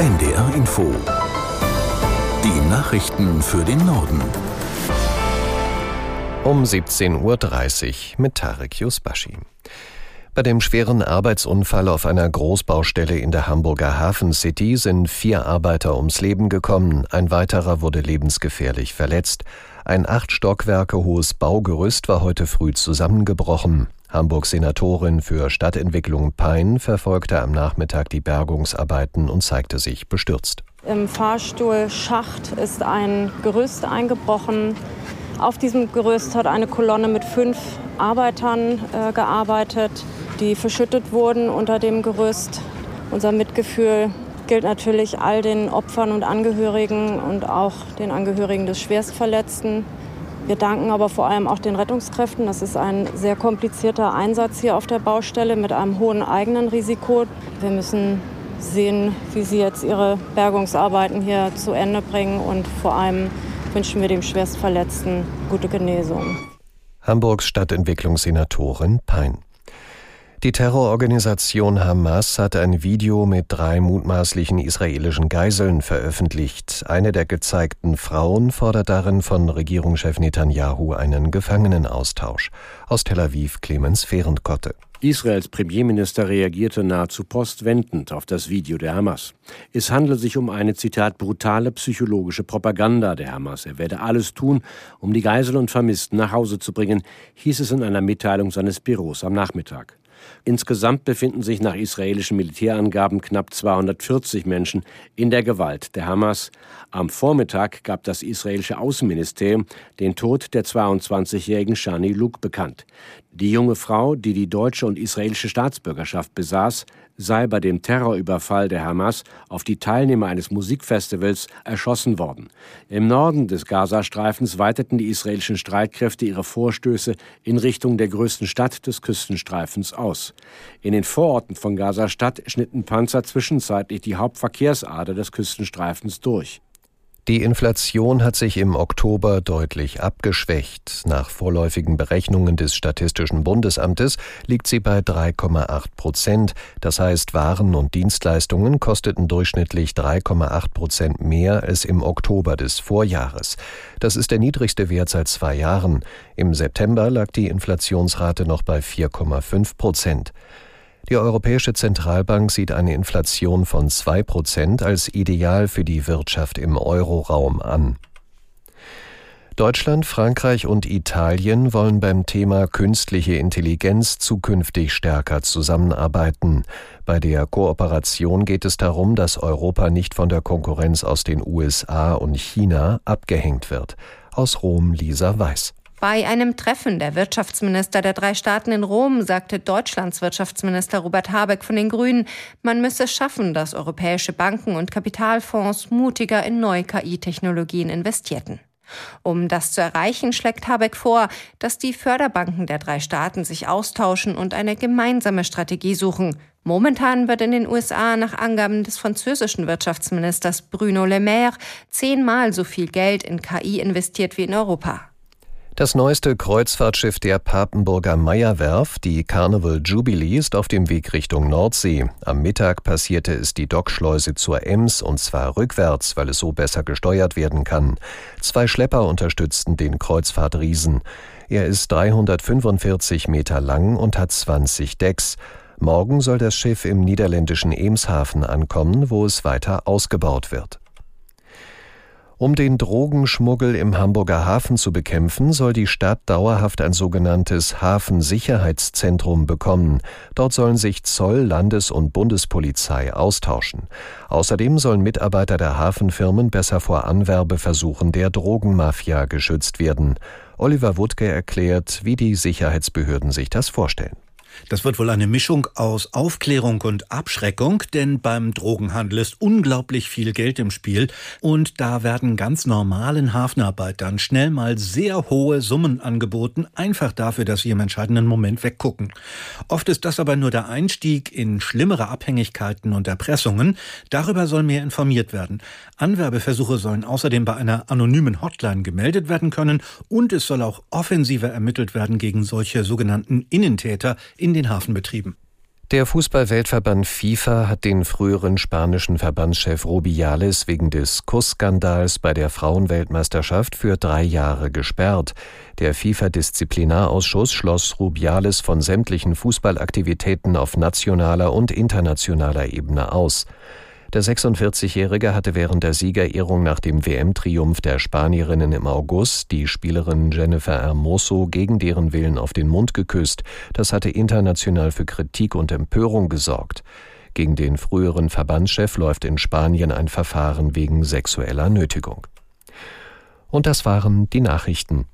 NDR Info. Die Nachrichten für den Norden. Um 17.30 Uhr mit Tarek Yusbashi. Bei dem schweren Arbeitsunfall auf einer Großbaustelle in der Hamburger Hafen City sind vier Arbeiter ums Leben gekommen, ein weiterer wurde lebensgefährlich verletzt. Ein acht Stockwerke hohes Baugerüst war heute früh zusammengebrochen. Hamburgs Senatorin für Stadtentwicklung Pein verfolgte am Nachmittag die Bergungsarbeiten und zeigte sich bestürzt. Im Fahrstuhlschacht ist ein Gerüst eingebrochen. Auf diesem Gerüst hat eine Kolonne mit fünf Arbeitern äh, gearbeitet, die verschüttet wurden unter dem Gerüst. Unser Mitgefühl gilt natürlich all den Opfern und Angehörigen und auch den Angehörigen des Schwerstverletzten. Wir danken aber vor allem auch den Rettungskräften. Das ist ein sehr komplizierter Einsatz hier auf der Baustelle mit einem hohen eigenen Risiko. Wir müssen sehen, wie sie jetzt ihre Bergungsarbeiten hier zu Ende bringen und vor allem wünschen wir dem Schwerstverletzten gute Genesung. Hamburgs Stadtentwicklungssenatorin Pein. Die Terrororganisation Hamas hat ein Video mit drei mutmaßlichen israelischen Geiseln veröffentlicht. Eine der gezeigten Frauen fordert darin von Regierungschef Netanyahu einen Gefangenenaustausch. Aus Tel Aviv Clemens Fehrenkotte. Israels Premierminister reagierte nahezu postwendend auf das Video der Hamas. Es handle sich um eine, Zitat, brutale psychologische Propaganda der Hamas. Er werde alles tun, um die Geisel und Vermissten nach Hause zu bringen, hieß es in einer Mitteilung seines Büros am Nachmittag. Insgesamt befinden sich nach israelischen Militärangaben knapp 240 Menschen in der Gewalt der Hamas. Am Vormittag gab das israelische Außenministerium den Tod der 22-jährigen Shani Luke bekannt. Die junge Frau, die die deutsche und israelische Staatsbürgerschaft besaß, sei bei dem Terrorüberfall der Hamas auf die Teilnehmer eines Musikfestivals erschossen worden. Im Norden des Gazastreifens weiteten die israelischen Streitkräfte ihre Vorstöße in Richtung der größten Stadt des Küstenstreifens aus. In den Vororten von Gazastadt schnitten Panzer zwischenzeitlich die Hauptverkehrsader des Küstenstreifens durch. Die Inflation hat sich im Oktober deutlich abgeschwächt. Nach vorläufigen Berechnungen des Statistischen Bundesamtes liegt sie bei 3,8 Prozent. Das heißt, Waren und Dienstleistungen kosteten durchschnittlich 3,8 Prozent mehr als im Oktober des Vorjahres. Das ist der niedrigste Wert seit zwei Jahren. Im September lag die Inflationsrate noch bei 4,5 Prozent. Die Europäische Zentralbank sieht eine Inflation von zwei Prozent als ideal für die Wirtschaft im Euroraum an. Deutschland, Frankreich und Italien wollen beim Thema künstliche Intelligenz zukünftig stärker zusammenarbeiten. Bei der Kooperation geht es darum, dass Europa nicht von der Konkurrenz aus den USA und China abgehängt wird. Aus Rom Lisa Weiß. Bei einem Treffen der Wirtschaftsminister der drei Staaten in Rom sagte Deutschlands Wirtschaftsminister Robert Habeck von den Grünen, man müsse schaffen, dass europäische Banken und Kapitalfonds mutiger in neue KI-Technologien investierten. Um das zu erreichen, schlägt Habeck vor, dass die Förderbanken der drei Staaten sich austauschen und eine gemeinsame Strategie suchen. Momentan wird in den USA nach Angaben des französischen Wirtschaftsministers Bruno Le Maire zehnmal so viel Geld in KI investiert wie in Europa. Das neueste Kreuzfahrtschiff der Papenburger Meierwerft, die Carnival Jubilee, ist auf dem Weg Richtung Nordsee. Am Mittag passierte es die Dockschleuse zur Ems und zwar rückwärts, weil es so besser gesteuert werden kann. Zwei Schlepper unterstützten den Kreuzfahrtriesen. Er ist 345 Meter lang und hat 20 Decks. Morgen soll das Schiff im niederländischen Emshafen ankommen, wo es weiter ausgebaut wird. Um den Drogenschmuggel im Hamburger Hafen zu bekämpfen, soll die Stadt dauerhaft ein sogenanntes Hafensicherheitszentrum bekommen. Dort sollen sich Zoll, Landes- und Bundespolizei austauschen. Außerdem sollen Mitarbeiter der Hafenfirmen besser vor Anwerbeversuchen der Drogenmafia geschützt werden. Oliver Wuttke erklärt, wie die Sicherheitsbehörden sich das vorstellen. Das wird wohl eine Mischung aus Aufklärung und Abschreckung, denn beim Drogenhandel ist unglaublich viel Geld im Spiel und da werden ganz normalen Hafenarbeitern schnell mal sehr hohe Summen angeboten, einfach dafür, dass sie im entscheidenden Moment weggucken. Oft ist das aber nur der Einstieg in schlimmere Abhängigkeiten und Erpressungen. Darüber soll mehr informiert werden. Anwerbeversuche sollen außerdem bei einer anonymen Hotline gemeldet werden können und es soll auch offensiver ermittelt werden gegen solche sogenannten Innentäter in den Hafenbetrieben. Der Fußballweltverband FIFA hat den früheren spanischen Verbandschef Rubiales wegen des Kussskandals bei der Frauenweltmeisterschaft für drei Jahre gesperrt. Der FIFA-Disziplinarausschuss schloss Rubiales von sämtlichen Fußballaktivitäten auf nationaler und internationaler Ebene aus. Der 46-Jährige hatte während der Siegerehrung nach dem WM-Triumph der Spanierinnen im August die Spielerin Jennifer Hermoso gegen deren Willen auf den Mund geküsst. Das hatte international für Kritik und Empörung gesorgt. Gegen den früheren Verbandschef läuft in Spanien ein Verfahren wegen sexueller Nötigung. Und das waren die Nachrichten.